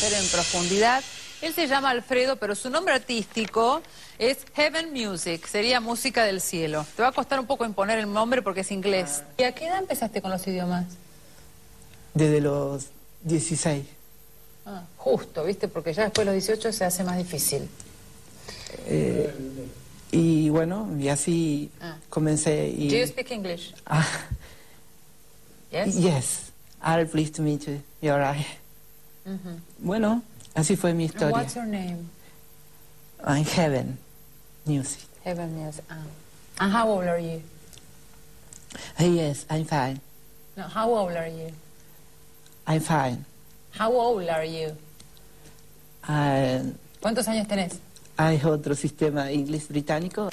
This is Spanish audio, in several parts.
conocer en profundidad. Él se llama Alfredo, pero su nombre artístico es Heaven Music, sería música del cielo. Te va a costar un poco imponer el nombre porque es inglés. ¿Y a qué edad empezaste con los idiomas? Desde los 16. Ah, justo, ¿viste? Porque ya después de los 18 se hace más difícil. Eh, y bueno, y así Ah. comencé. Y, Do you speak English? Ah, Yes. yes, I'm pleased to meet you. You're right. Mhm. Bueno, así fue mi historia. what's your name? I'm Heaven Music. Heaven Music. Ah. And how old are you? Hey, yes, I'm fine. No, how old are you? I'm fine. How old are you? And ¿Cuántos años tenés? hay otro sistema inglés británico.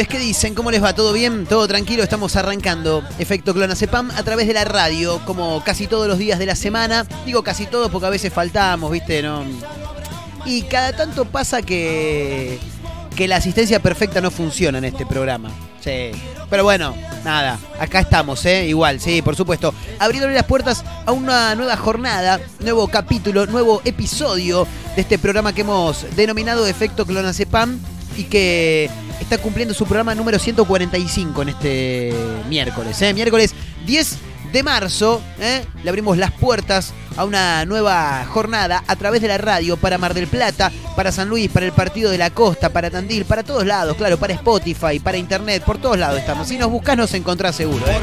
Pibes? ¿Qué dicen? ¿Cómo les va? ¿Todo bien? ¿Todo tranquilo? Estamos arrancando Efecto Clonazepam a través de la radio, como casi todos los días de la semana. Digo casi todos porque a veces faltamos, ¿viste? ¿No? Y cada tanto pasa que, que la asistencia perfecta no funciona en este programa. Sí. Pero bueno, nada, acá estamos, ¿eh? Igual, sí, por supuesto. Abriéndole las puertas a una nueva jornada, nuevo capítulo, nuevo episodio de este programa que hemos denominado Efecto Clonazepam y que está cumpliendo su programa número 145 en este miércoles, ¿eh? Miércoles 10 de marzo, ¿eh? le abrimos las puertas a una nueva jornada a través de la radio para Mar del Plata, para San Luis, para el Partido de la Costa, para Tandil, para todos lados, claro, para Spotify, para Internet, por todos lados estamos. Si nos buscas nos encontrás seguro. ¿eh?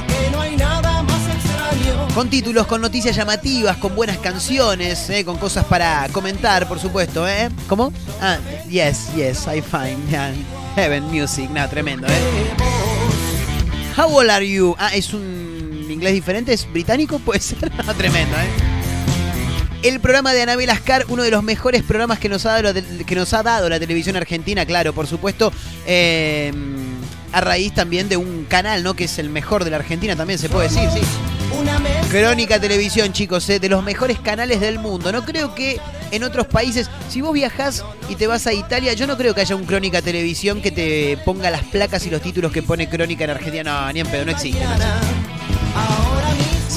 Con títulos, con noticias llamativas, con buenas canciones, ¿eh? con cosas para comentar, por supuesto, ¿eh? ¿Cómo? Ah, yes, yes, I find yeah. Heaven Music, nada, tremendo, ¿eh? How old are you? Ah, es un inglés diferente, es británico, puede ser, No, tremendo, ¿eh? El programa de Anabel Ascar, uno de los mejores programas que nos ha dado, la- que nos ha dado la televisión argentina, claro, por supuesto. eh, a raíz también de un canal, ¿no? Que es el mejor de la Argentina, también se puede decir, sí. Crónica Televisión, chicos, ¿eh? de los mejores canales del mundo. No creo que en otros países, si vos viajás y te vas a Italia, yo no creo que haya un Crónica Televisión que te ponga las placas y los títulos que pone Crónica en Argentina. No, ni en pedo, no existe. no.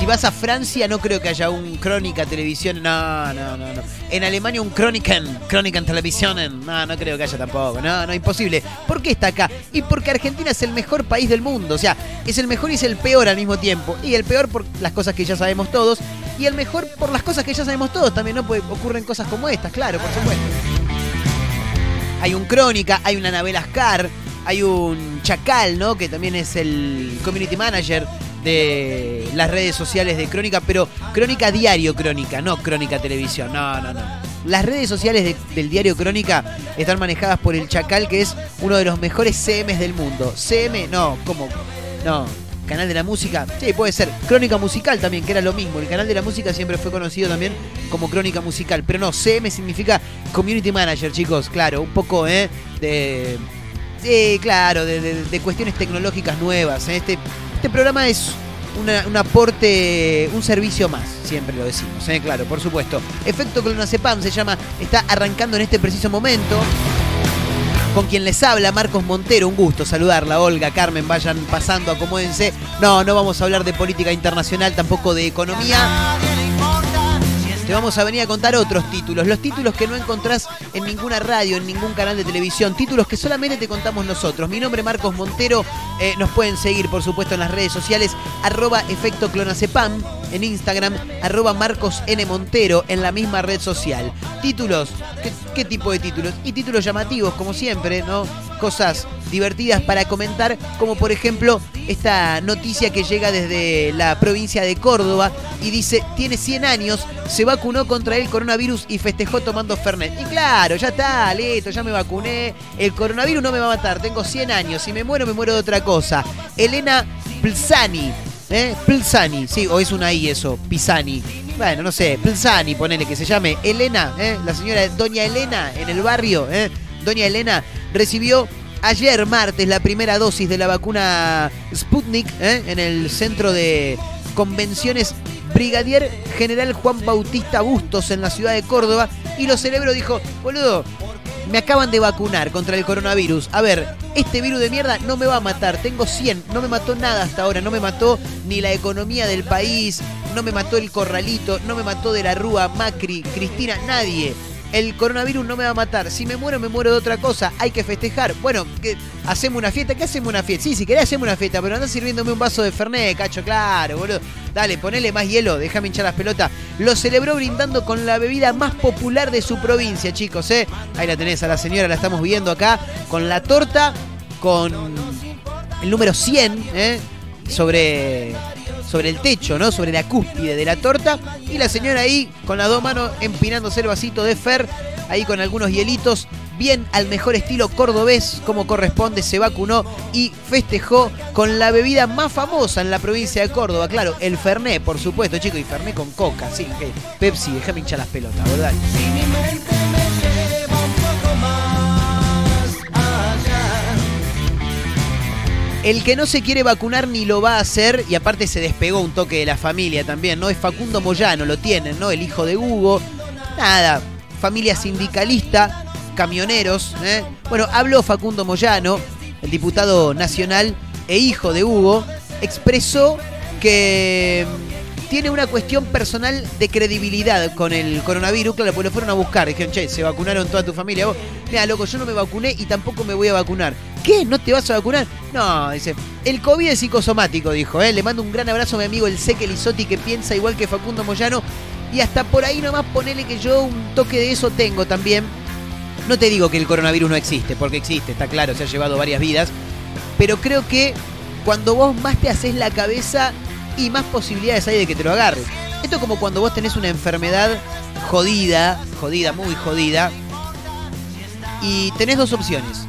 Si vas a Francia, no creo que haya un Crónica Televisión. No, no, no, no. En Alemania, un Chroniken, Chroniken Televisionen. No, no creo que haya tampoco. No, no, imposible. ¿Por qué está acá? Y porque Argentina es el mejor país del mundo. O sea, es el mejor y es el peor al mismo tiempo. Y el peor por las cosas que ya sabemos todos. Y el mejor por las cosas que ya sabemos todos también, ¿no? Ocurren cosas como estas, claro, por supuesto. Hay un Crónica, hay una Anabel Ascar, hay un Chacal, ¿no? Que también es el community manager de las redes sociales de Crónica, pero Crónica Diario Crónica, no Crónica Televisión. No, no, no. Las redes sociales de- del diario Crónica están manejadas por el Chacal, que es uno de los mejores CMs del mundo. CM, no, ¿cómo? No, canal de la música. Sí, puede ser. Crónica musical también, que era lo mismo. El canal de la música siempre fue conocido también como Crónica musical. Pero no, CM significa Community Manager, chicos. Claro, un poco, ¿eh? De. Sí, claro, de, de- de cuestiones tecnológicas nuevas. ¿eh? Este, este programa es un aporte, un servicio más, siempre lo decimos, ¿eh? claro, por supuesto. Efecto Clonazepam se llama, está arrancando en este preciso momento. Con quien les habla, Marcos Montero, un gusto saludarla, Olga, Carmen, vayan pasando, acomódense. No, no vamos a hablar de política internacional, tampoco de economía. Te vamos a venir a contar otros títulos, los títulos que no encontrás en ninguna radio, en ningún canal de televisión, títulos que solamente te contamos nosotros. Mi nombre es Marcos Montero, eh, nos pueden seguir por supuesto en las redes sociales, arroba efecto clonazepam, en Instagram, arroba Marcos N. Montero, en la misma red social. Títulos, ¿qué, tipo de títulos? Y títulos llamativos, como siempre, ¿no? Cosas divertidas para comentar, como por ejemplo esta noticia que llega desde la provincia de Córdoba y dice, tiene 100 años, se vacunó contra el coronavirus y festejó tomando Fernet. Y claro, ya está, listo, ya me vacuné, el coronavirus no me va a matar, tengo 100 años, si me muero me muero de otra cosa. Elena Plzani, ¿eh? Plzani, sí, o es una I eso, Pisani. Bueno, no sé, Plzani, ponele que se llame Elena, ¿eh? la señora Doña Elena en el barrio, ¿eh? Doña Elena recibió ayer martes la primera dosis de la vacuna Sputnik ¿eh? en el centro de convenciones Brigadier General Juan Bautista Bustos en la ciudad de Córdoba y lo celebró, dijo, boludo, me acaban de vacunar contra el coronavirus. A ver, este virus de mierda no me va a matar. Tengo 100. No me mató nada hasta ahora. No me mató ni la economía del país. No me mató el corralito. No me mató de la Rúa, Macri, Cristina, nadie. El coronavirus no me va a matar. Si me muero, me muero de otra cosa. Hay que festejar. Bueno, ¿qué? ¿hacemos una fiesta? ¿Qué hacemos una fiesta? Sí, si querés hacemos una fiesta, pero andá sirviéndome un vaso de Fernet, cacho, claro, boludo. Dale, ponele más hielo, déjame hinchar las pelotas. Lo celebró brindando con la bebida más popular de su provincia, chicos, ¿eh? Ahí la tenés a la señora, la estamos viendo acá, con la torta, con el número 100, ¿eh? Sobre sobre el techo, ¿no? Sobre la cúspide de la torta. Y la señora ahí, con las dos manos, empinándose el vasito de Fer, ahí con algunos hielitos, bien al mejor estilo cordobés, como corresponde, se vacunó y festejó con la bebida más famosa en la provincia de Córdoba. Claro, el Fernet, por supuesto, chicos, y Fernet con coca, sí. Pepsi, déjame hinchar las pelotas, ¿verdad? El que no se quiere vacunar ni lo va a hacer, y aparte se despegó un toque de la familia también, ¿no? Es Facundo Moyano, lo tienen, ¿no? El hijo de Hugo. Nada, familia sindicalista, camioneros, ¿eh? Bueno, habló Facundo Moyano, el diputado nacional e hijo de Hugo, expresó que tiene una cuestión personal de credibilidad con el coronavirus. Claro, pues lo fueron a buscar. Dijeron, che, se vacunaron toda tu familia. Vos, mira, loco, yo no me vacuné y tampoco me voy a vacunar. ¿Qué? ¿No te vas a vacunar? No, dice. El COVID es psicosomático, dijo. ¿eh? Le mando un gran abrazo a mi amigo el Seque Lizotti que piensa igual que Facundo Moyano. Y hasta por ahí nomás ponele que yo un toque de eso tengo también. No te digo que el coronavirus no existe, porque existe, está claro, se ha llevado varias vidas. Pero creo que cuando vos más te haces la cabeza y más posibilidades hay de que te lo agarres. Esto es como cuando vos tenés una enfermedad jodida, jodida, muy jodida, y tenés dos opciones.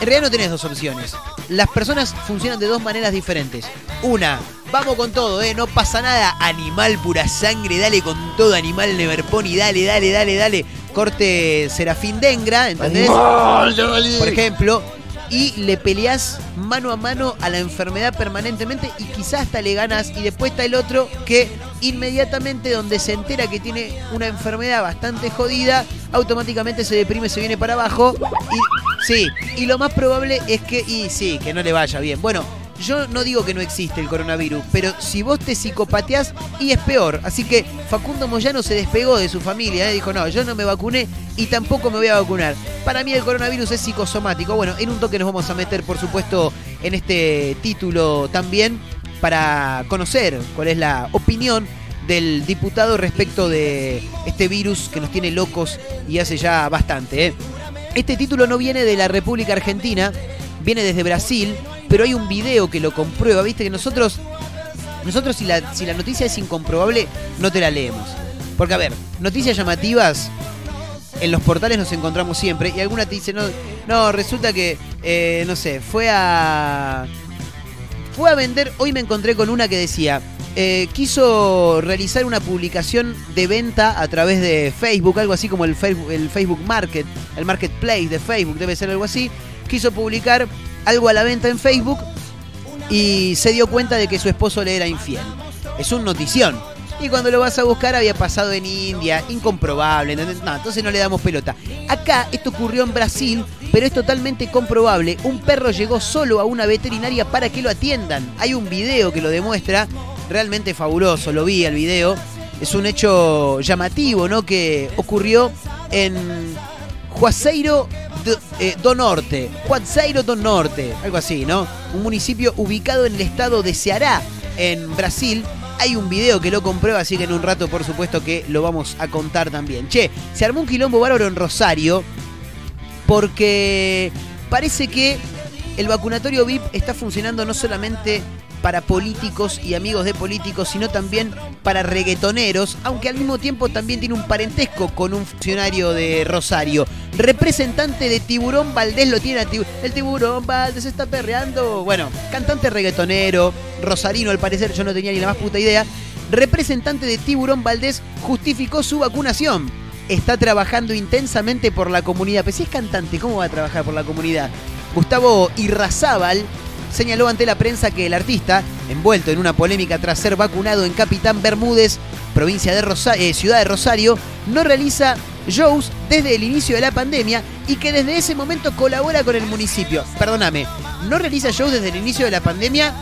En realidad no tenés dos opciones. Las personas funcionan de dos maneras diferentes. Una, vamos con todo, ¿eh? No pasa nada. Animal pura sangre, dale con todo, animal Neverpony, dale, dale, dale, dale. Corte Serafín Dengra, ¿entendés? Por ejemplo. Y le peleás mano a mano a la enfermedad permanentemente y quizás hasta le ganas. Y después está el otro que inmediatamente donde se entera que tiene una enfermedad bastante jodida, automáticamente se deprime, se viene para abajo. Y sí, y lo más probable es que, y sí, que no le vaya bien. Bueno, yo no digo que no existe el coronavirus, pero si vos te psicopateás, y es peor. Así que Facundo Moyano se despegó de su familia, ¿eh? dijo, no, yo no me vacuné y tampoco me voy a vacunar. Para mí el coronavirus es psicosomático. Bueno, en un toque nos vamos a meter, por supuesto, en este título también, para conocer cuál es la opinión del diputado respecto de este virus que nos tiene locos y hace ya bastante. ¿eh? Este título no viene de la República Argentina, viene desde Brasil, pero hay un video que lo comprueba, viste que nosotros, nosotros si la, si la noticia es incomprobable, no te la leemos. Porque a ver, noticias llamativas, en los portales nos encontramos siempre y alguna te dice, no, no resulta que, eh, no sé, fue a... Fue a vender, hoy me encontré con una que decía, eh, quiso realizar una publicación de venta a través de Facebook, algo así como el Facebook, el Facebook Market, el Marketplace de Facebook, debe ser algo así. Quiso publicar algo a la venta en Facebook y se dio cuenta de que su esposo le era infiel. Es un notición. Y cuando lo vas a buscar había pasado en India, incomprobable, entonces no le damos pelota. Acá esto ocurrió en Brasil, pero es totalmente comprobable. Un perro llegó solo a una veterinaria para que lo atiendan. Hay un video que lo demuestra, realmente fabuloso, lo vi el video. Es un hecho llamativo, ¿no? Que ocurrió en Juazeiro do, eh, do Norte. Juazeiro do Norte, algo así, ¿no? Un municipio ubicado en el estado de Ceará, en Brasil. Hay un video que lo comprueba, así que en un rato, por supuesto, que lo vamos a contar también. Che, se armó un quilombo bárbaro en Rosario porque parece que el vacunatorio VIP está funcionando no solamente para políticos y amigos de políticos, sino también para reggaetoneros, aunque al mismo tiempo también tiene un parentesco con un funcionario de Rosario. Representante de Tiburón Valdés lo tiene. El Tiburón Valdés está perreando. Bueno, cantante reggaetonero, rosarino al parecer, yo no tenía ni la más puta idea. Representante de Tiburón Valdés justificó su vacunación. Está trabajando intensamente por la comunidad. Pero si es cantante, ¿cómo va a trabajar por la comunidad? Gustavo Irrazábal señaló ante la prensa que el artista, envuelto en una polémica tras ser vacunado en Capitán Bermúdez, provincia de Rosa eh, ciudad de Rosario, no realiza shows desde el inicio de la pandemia y que desde ese momento colabora con el municipio. Perdóname, no realiza shows desde el inicio de la pandemia,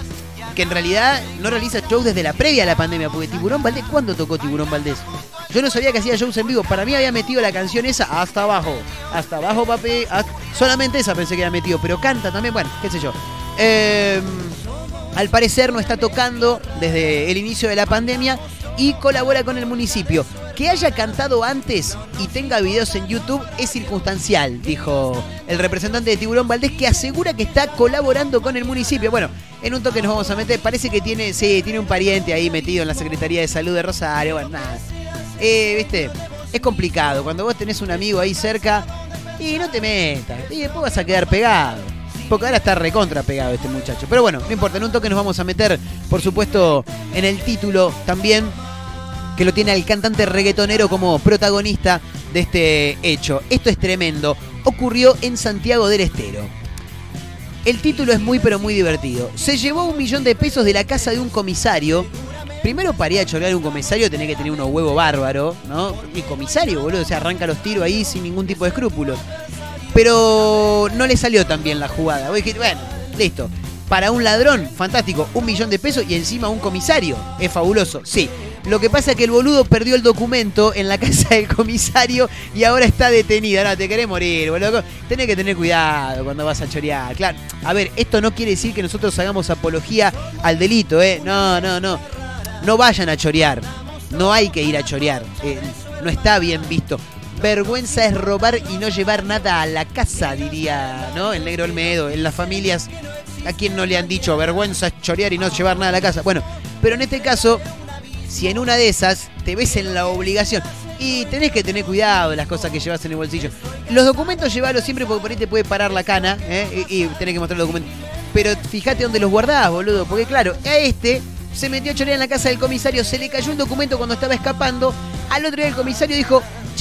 que en realidad no realiza shows desde la previa a la pandemia, porque Tiburón Valdés, ¿cuándo tocó Tiburón Valdés? Yo no sabía que hacía shows en vivo. Para mí había metido la canción esa hasta abajo. Hasta abajo, papi. Solamente esa pensé que había metido. Pero canta también, bueno, qué sé yo. Eh, al parecer no está tocando desde el inicio de la pandemia y colabora con el municipio. Que haya cantado antes y tenga videos en YouTube es circunstancial, dijo el representante de Tiburón Valdés, que asegura que está colaborando con el municipio. Bueno, en un toque nos vamos a meter. Parece que tiene, sí, tiene un pariente ahí metido en la Secretaría de Salud de Rosario. Bueno, nada. Eh, viste, es complicado. Cuando vos tenés un amigo ahí cerca y no te metas. Y después vas a quedar pegado. Ahora está recontra pegado este muchacho. Pero bueno, no importa, en un toque nos vamos a meter, por supuesto, en el título también, que lo tiene al cantante reggaetonero como protagonista de este hecho. Esto es tremendo. Ocurrió en Santiago del Estero. El título es muy pero muy divertido. Se llevó un millón de pesos de la casa de un comisario. Primero para ir a un comisario tenés que tener unos huevos bárbaros, ¿no? Y comisario, boludo, se arranca los tiros ahí sin ningún tipo de escrúpulos. Pero no le salió tan bien la jugada. Vos dijiste, bueno, listo. Para un ladrón, fantástico, un millón de pesos y encima un comisario. Es fabuloso, sí. Lo que pasa es que el boludo perdió el documento en la casa del comisario y ahora está detenido. No, te querés morir, boludo. Tenés que tener cuidado cuando vas a chorear. Claro. A ver, esto no quiere decir que nosotros hagamos apología al delito, ¿eh? No, no, no. No vayan a chorear. No hay que ir a chorear. Eh, no está bien visto. Vergüenza es robar y no llevar nada a la casa, diría, ¿no? El negro Olmedo. En las familias, ¿a quién no le han dicho vergüenza es chorear y no llevar nada a la casa? Bueno, pero en este caso, si en una de esas te ves en la obligación y tenés que tener cuidado de las cosas que llevas en el bolsillo. Los documentos llevalos siempre porque por ahí te puede parar la cana ¿eh? y, y tenés que mostrar los documentos. Pero fíjate dónde los guardás, boludo, porque claro, a este se metió a chorear en la casa del comisario, se le cayó un documento cuando estaba escapando. Al otro día el comisario dijo,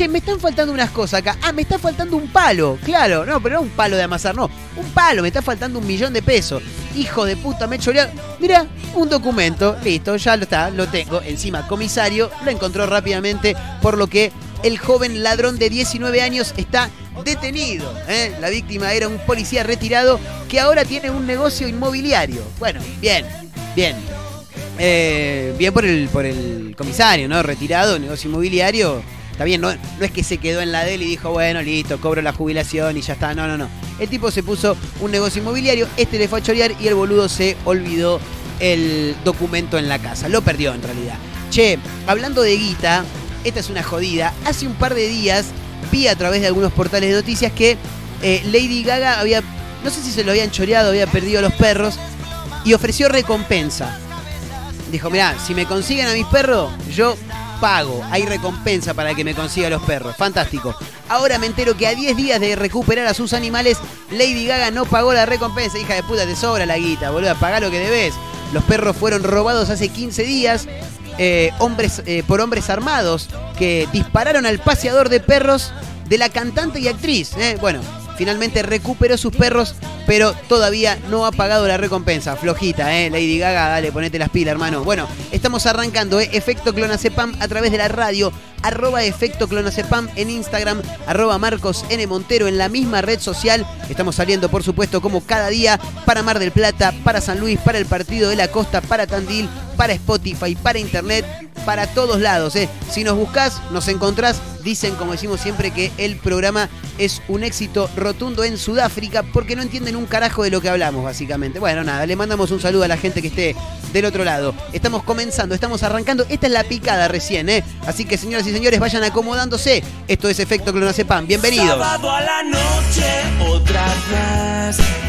me están faltando unas cosas acá. Ah, me está faltando un palo. Claro, no, pero no un palo de amasar, no. Un palo, me está faltando un millón de pesos. Hijo de puta, me chorearon. Mira, un documento, listo, ya lo está, lo tengo. Encima, comisario lo encontró rápidamente, por lo que el joven ladrón de 19 años está detenido. ¿eh? La víctima era un policía retirado que ahora tiene un negocio inmobiliario. Bueno, bien, bien. Eh, bien por el, por el comisario, ¿no? Retirado, negocio inmobiliario. Está bien, no, es que se quedó en la DEL y dijo, bueno, listo, cobro la jubilación y ya está. No, no, no. El tipo se puso un negocio inmobiliario, este le fue a chorear y el boludo se olvidó el documento en la casa. Lo perdió en realidad. Che, hablando de guita, esta es una jodida. Hace un par de días vi a través de algunos portales de noticias que eh, Lady Gaga había, no sé si se lo habían choreado, había perdido a los perros y ofreció recompensa. Dijo, mirá, si me consiguen a mis perros, yo pago, hay recompensa para que me consiga los perros. Fantástico. Ahora me entero que a 10 días de recuperar a sus animales, Lady Gaga no pagó la recompensa. Hija de puta, te sobra la guita, boludo, pagá lo que debes. Los perros fueron robados hace 15 días eh, hombres, eh, por hombres armados que dispararon al paseador de perros de la cantante y actriz. eh. Bueno, finalmente recuperó sus perros, pero todavía no ha pagado la recompensa. Flojita, ¿eh? Lady Gaga, dale, ponete las pilas, hermano. Bueno, estamos arrancando, ¿eh? Efecto Clonacepam a través de la radio, arroba Efecto Clonacepam en Instagram, arroba Marcos N. Montero en la misma red social. Estamos saliendo, por supuesto, como cada día, para Mar del Plata, para San Luis, para el Partido de la Costa, para Tandil, para Spotify, para Internet, para todos lados. ¿eh? Si nos buscas, nos encontrás. Dicen, como decimos siempre, que el programa es un éxito rotundo en Sudáfrica porque no entienden un carajo de lo que hablamos, básicamente. Bueno, nada, le mandamos un saludo a la gente que esté del otro lado. Estamos comenzando, estamos arrancando. Esta es la picada recién, ¿eh? Así que, señoras y señores, vayan acomodándose. Esto es Efecto Clonacepam. Bienvenidos. Sábado a la noche, otra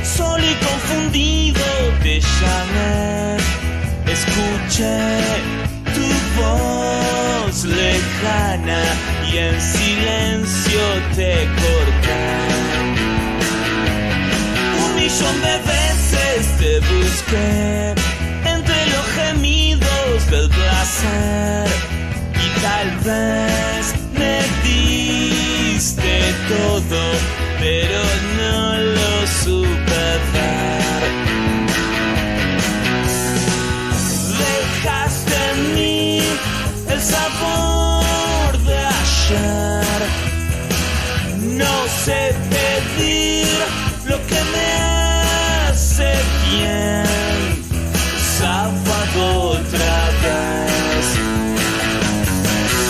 solo confundido voz lejana y en silencio te corté. Un millón de veces te busqué entre los gemidos del placer y tal vez me diste todo, pero no lo supe ver. Sabor de ayer. No sé pedir lo que me hace bien. Sábado otra vez.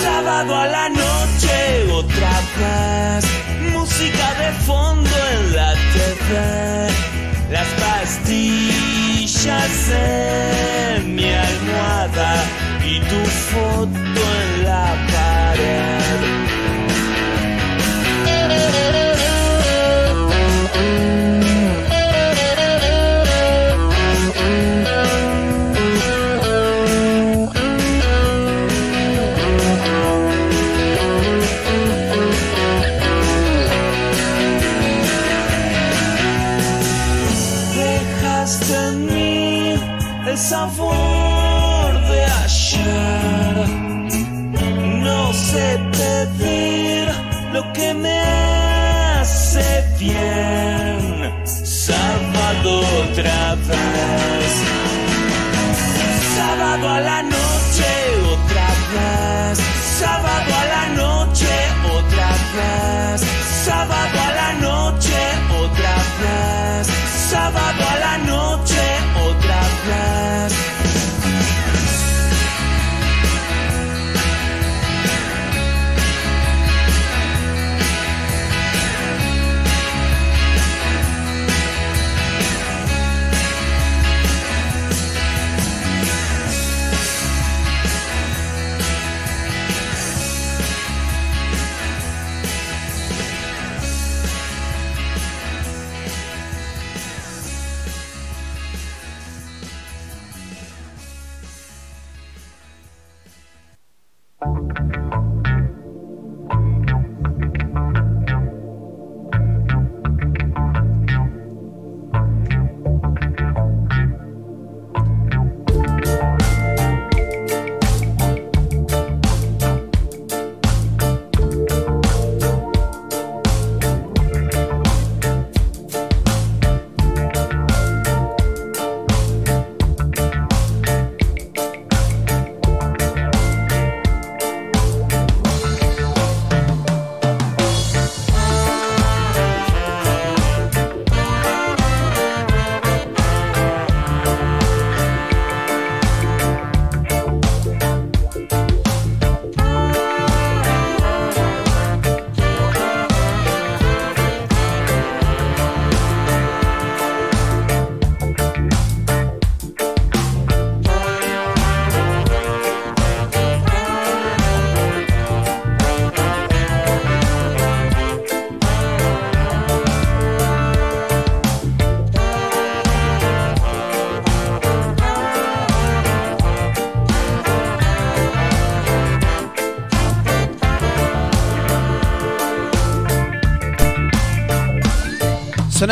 Sábado a la noche otra vez. Música de fondo en la TV. Las pastillas en mi almohada y tu foto en la pared. Dejaste en No sé pedir lo que me hace bien. Sábado otra vez. Sábado a la noche otra vez. Sábado a la noche otra vez. Sábado a la noche otra vez. Sábado a la noche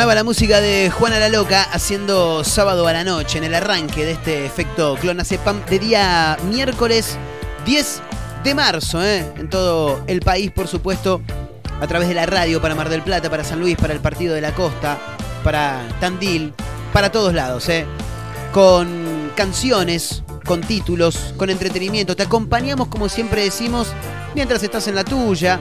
La música de Juana la Loca haciendo sábado a la noche en el arranque de este efecto clonazepam de día miércoles 10 de marzo, ¿eh? en todo el país, por supuesto, a través de la radio para Mar del Plata, para San Luis, para el Partido de la Costa, para Tandil, para todos lados, ¿eh? con canciones, con títulos, con entretenimiento. Te acompañamos, como siempre decimos, mientras estás en la tuya,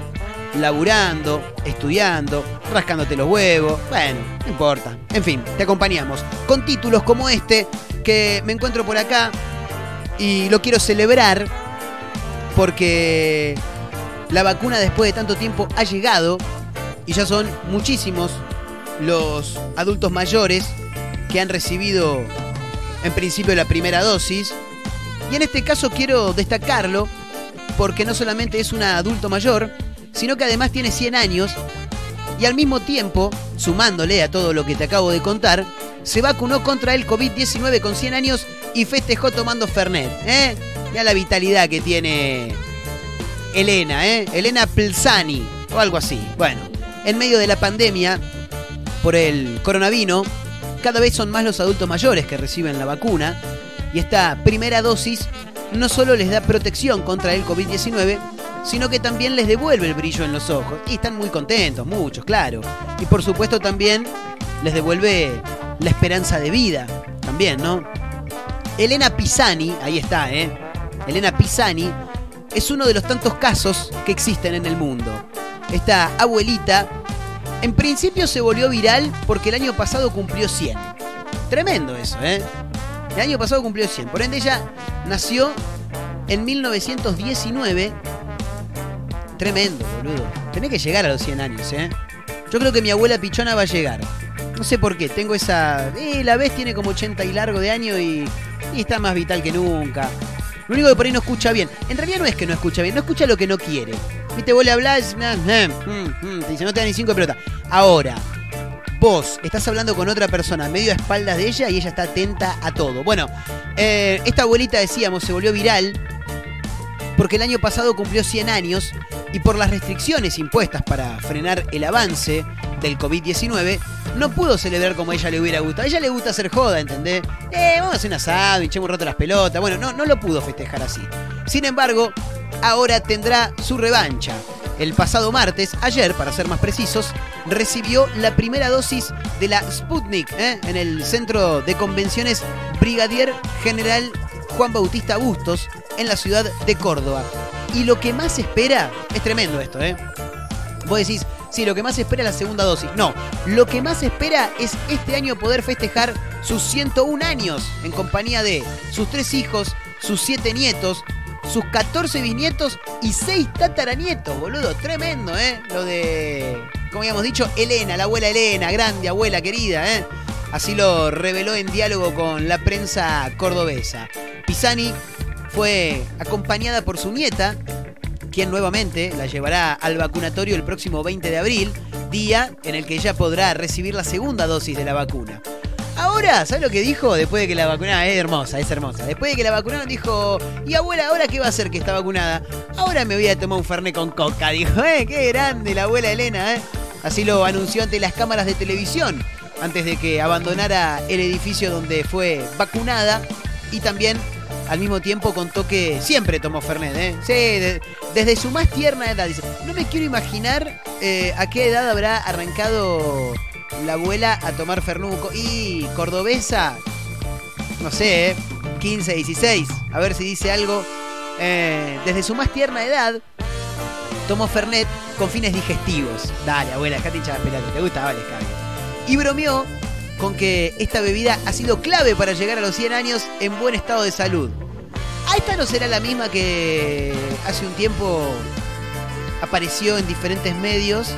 laburando, estudiando, rascándote los huevos. Bueno, no importa. En fin, te acompañamos con títulos como este que me encuentro por acá y lo quiero celebrar porque la vacuna después de tanto tiempo ha llegado y ya son muchísimos los adultos mayores que han recibido en principio la primera dosis. Y en este caso quiero destacarlo porque no solamente es un adulto mayor, sino que además tiene 100 años y al mismo tiempo, sumándole a todo lo que te acabo de contar, se vacunó contra el COVID-19 con 100 años y festejó tomando Fernet. ¿eh? La vitalidad que tiene Elena, ¿eh? Elena Plzani o algo así. Bueno, en medio de la pandemia por el coronavirus, cada vez son más los adultos mayores que reciben la vacuna y esta primera dosis no solo les da protección contra el COVID-19, sino que también les devuelve el brillo en los ojos. Y están muy contentos, muchos, claro. Y por supuesto también les devuelve la esperanza de vida, también, ¿no? Elena Pisani, ahí está, ¿eh? Elena Pisani es uno de los tantos casos que existen en el mundo. Esta abuelita, en principio se volvió viral porque el año pasado cumplió 100. Tremendo eso, ¿eh? El año pasado cumplió 100. Por ende, ella nació en 1919 Tremendo, boludo. Tenés que llegar a los 100 años, ¿eh? Yo creo que mi abuela pichona va a llegar. No sé por qué, tengo esa... Eh, la vez tiene como 80 y largo de año y, y está más vital que nunca. Lo único que por ahí no escucha bien. En realidad no es que no escucha bien, no escucha lo que no quiere. Viste, vos le hablás, te dice, no te da ni cinco de pelota. Ahora, vos estás hablando con otra persona medio a espaldas de ella y ella está atenta a todo. Bueno, eh, esta abuelita, decíamos, se volvió viral porque el año pasado cumplió 100 años y por las restricciones impuestas para frenar el avance del COVID-19, no pudo celebrar como a ella le hubiera gustado. A ella le gusta hacer joda, ¿entendés? Eh, vamos a hacer un asado, hinchemos un rato las pelotas. Bueno, no, no lo pudo festejar así. Sin embargo, ahora tendrá su revancha. El pasado martes, ayer para ser más precisos, recibió la primera dosis de la Sputnik ¿eh? en el centro de convenciones Brigadier General Juan Bautista Bustos en la ciudad de Córdoba. Y lo que más espera, es tremendo esto, ¿eh? Vos decís, sí, lo que más espera es la segunda dosis. No, lo que más espera es este año poder festejar sus 101 años en compañía de sus tres hijos, sus siete nietos, sus 14 bisnietos y 6 tataranietos, boludo. Tremendo, ¿eh? Lo de, como habíamos dicho, Elena, la abuela Elena, grande abuela querida, ¿eh? Así lo reveló en diálogo con la prensa cordobesa. Pisani fue acompañada por su nieta, quien nuevamente la llevará al vacunatorio el próximo 20 de abril, día en el que ella podrá recibir la segunda dosis de la vacuna. Ahora, ¿sabes lo que dijo? Después de que la vacunaron, es hermosa, es hermosa. Después de que la vacunaron, dijo, y abuela, ¿ahora qué va a hacer que está vacunada? Ahora me voy a tomar un fernet con coca, dijo, ¿eh? Qué grande la abuela Elena, ¿eh? Así lo anunció ante las cámaras de televisión, antes de que abandonara el edificio donde fue vacunada y también al mismo tiempo contó que siempre tomó Fernet, ¿eh? Sí, desde su más tierna edad. No me quiero imaginar eh, a qué edad habrá arrancado la abuela a tomar Fernuco. Y cordobesa, no sé, ¿eh? 15, 16. A ver si dice algo. Eh, desde su más tierna edad, tomó Fernet con fines digestivos. Dale, abuela, dejate hinchar pelota. ¿Te gusta? Vale, cabrón. Y bromeó con que esta bebida ha sido clave para llegar a los 100 años en buen estado de salud. ¿A esta no será la misma que hace un tiempo apareció en diferentes medios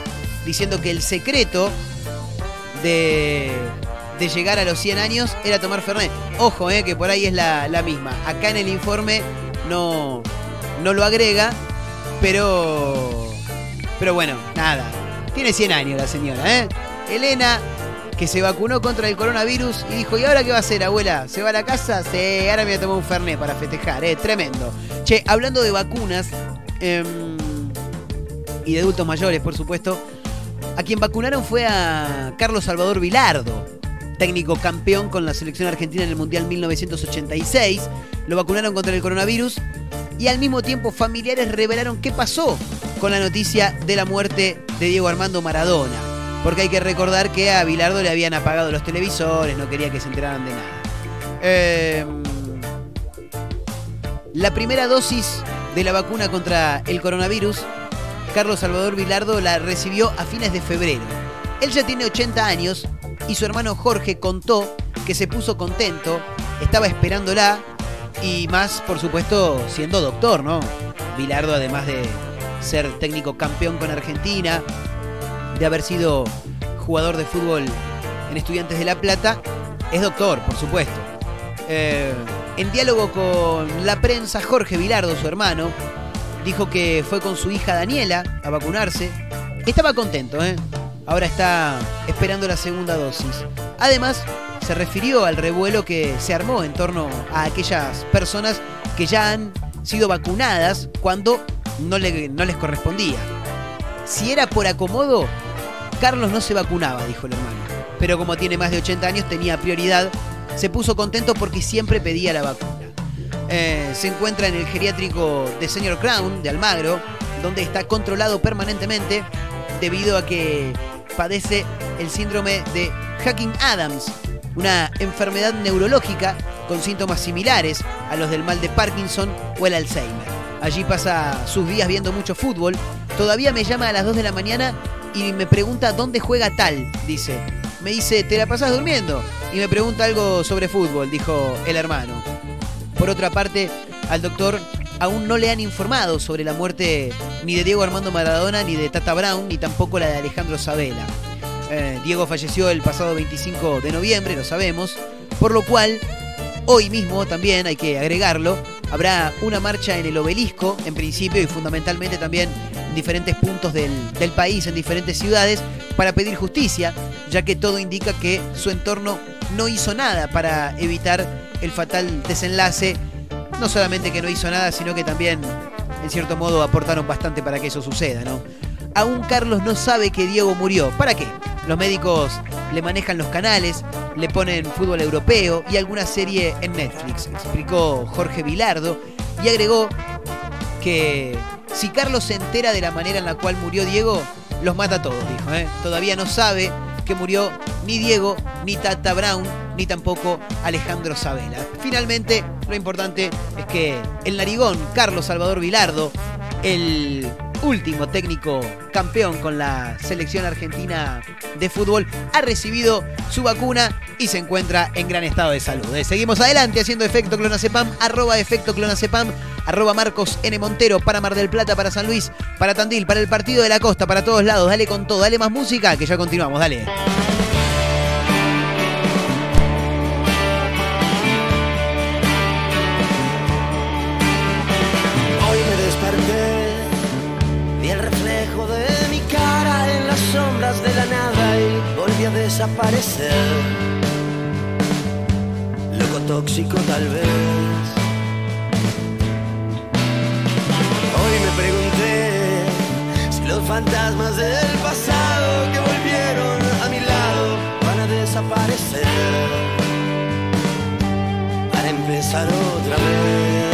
diciendo que el secreto de, de llegar a los 100 años era tomar Fernet? Ojo, eh, que por ahí es la, la misma. Acá en el informe no, no lo agrega, pero, pero bueno, nada. Tiene 100 años la señora, ¿eh? Elena que se vacunó contra el coronavirus y dijo, ¿y ahora qué va a hacer, abuela? ¿Se va a la casa? Sí, ahora me voy a tomar un Fernet para festejar, ¿eh? Tremendo. Che, hablando de vacunas em, y de adultos mayores, por supuesto, A quien vacunaron fue a Carlos Salvador Vilardo, técnico campeón con la selección argentina en el Mundial 1986. Lo vacunaron contra el coronavirus y al mismo tiempo familiares revelaron qué pasó con la noticia de la muerte de Diego Armando Maradona. Porque hay que recordar que a Vilardo le habían apagado los televisores, no quería que se enteraran de nada. Eh, la primera dosis de la vacuna contra el coronavirus, Carlos Salvador Vilardo la recibió a fines de febrero. Él ya tiene 80 años y su hermano Jorge contó que se puso contento, estaba esperándola y más, por supuesto, siendo doctor, ¿no? Vilardo, además de ser técnico campeón con Argentina, de haber sido jugador de fútbol en Estudiantes de La Plata, es doctor, por supuesto. Eh, en diálogo con la prensa, Jorge Vilardo, su hermano, dijo que fue con su hija Daniela a vacunarse. Estaba contento, ¿eh? Ahora está esperando la segunda dosis. Además, se refirió al revuelo que se armó en torno a aquellas personas que ya han sido vacunadas cuando no, le- no les correspondía. Si era por acomodo, Carlos no se vacunaba, dijo el hermano. Pero como tiene más de 80 años, tenía prioridad. Se puso contento porque siempre pedía la vacuna. Eh, se encuentra en el geriátrico de Senior Crown de Almagro, donde está controlado permanentemente debido a que padece el síndrome de Hacking Adams, una enfermedad neurológica con síntomas similares a los del mal de Parkinson o el Alzheimer. Allí pasa sus días viendo mucho fútbol. Todavía me llama a las 2 de la mañana y me pregunta dónde juega tal, dice. Me dice, ¿te la pasas durmiendo? Y me pregunta algo sobre fútbol, dijo el hermano. Por otra parte, al doctor aún no le han informado sobre la muerte ni de Diego Armando Maradona, ni de Tata Brown, ni tampoco la de Alejandro Sabela. Eh, Diego falleció el pasado 25 de noviembre, lo sabemos, por lo cual hoy mismo también, hay que agregarlo, habrá una marcha en el obelisco, en principio y fundamentalmente también en diferentes puntos del, del país, en diferentes ciudades, para pedir justicia, ya que todo indica que su entorno no hizo nada para evitar el fatal desenlace. No solamente que no hizo nada, sino que también, en cierto modo, aportaron bastante para que eso suceda, ¿no? Aún Carlos no sabe que Diego murió. ¿Para qué? Los médicos le manejan los canales, le ponen fútbol europeo y alguna serie en Netflix, explicó Jorge Vilardo y agregó que si Carlos se entera de la manera en la cual murió Diego, los mata a todos, dijo. ¿eh? Todavía no sabe que murió ni Diego, ni Tata Brown, ni tampoco Alejandro Sabela. Finalmente, lo importante es que el narigón Carlos Salvador Vilardo, el último técnico campeón con la selección argentina de fútbol, ha recibido su vacuna y se encuentra en gran estado de salud. Eh, Seguimos adelante haciendo efecto clonacepam, arroba efecto arroba Marcos N. Montero para Mar del Plata, para San Luis, para Tandil, para el Partido de la Costa, para todos lados. Dale con todo, dale más música, que ya continuamos, dale. Desaparecer. Loco tóxico tal vez. Hoy me pregunté si los fantasmas del pasado que volvieron a mi lado van a desaparecer para empezar otra vez.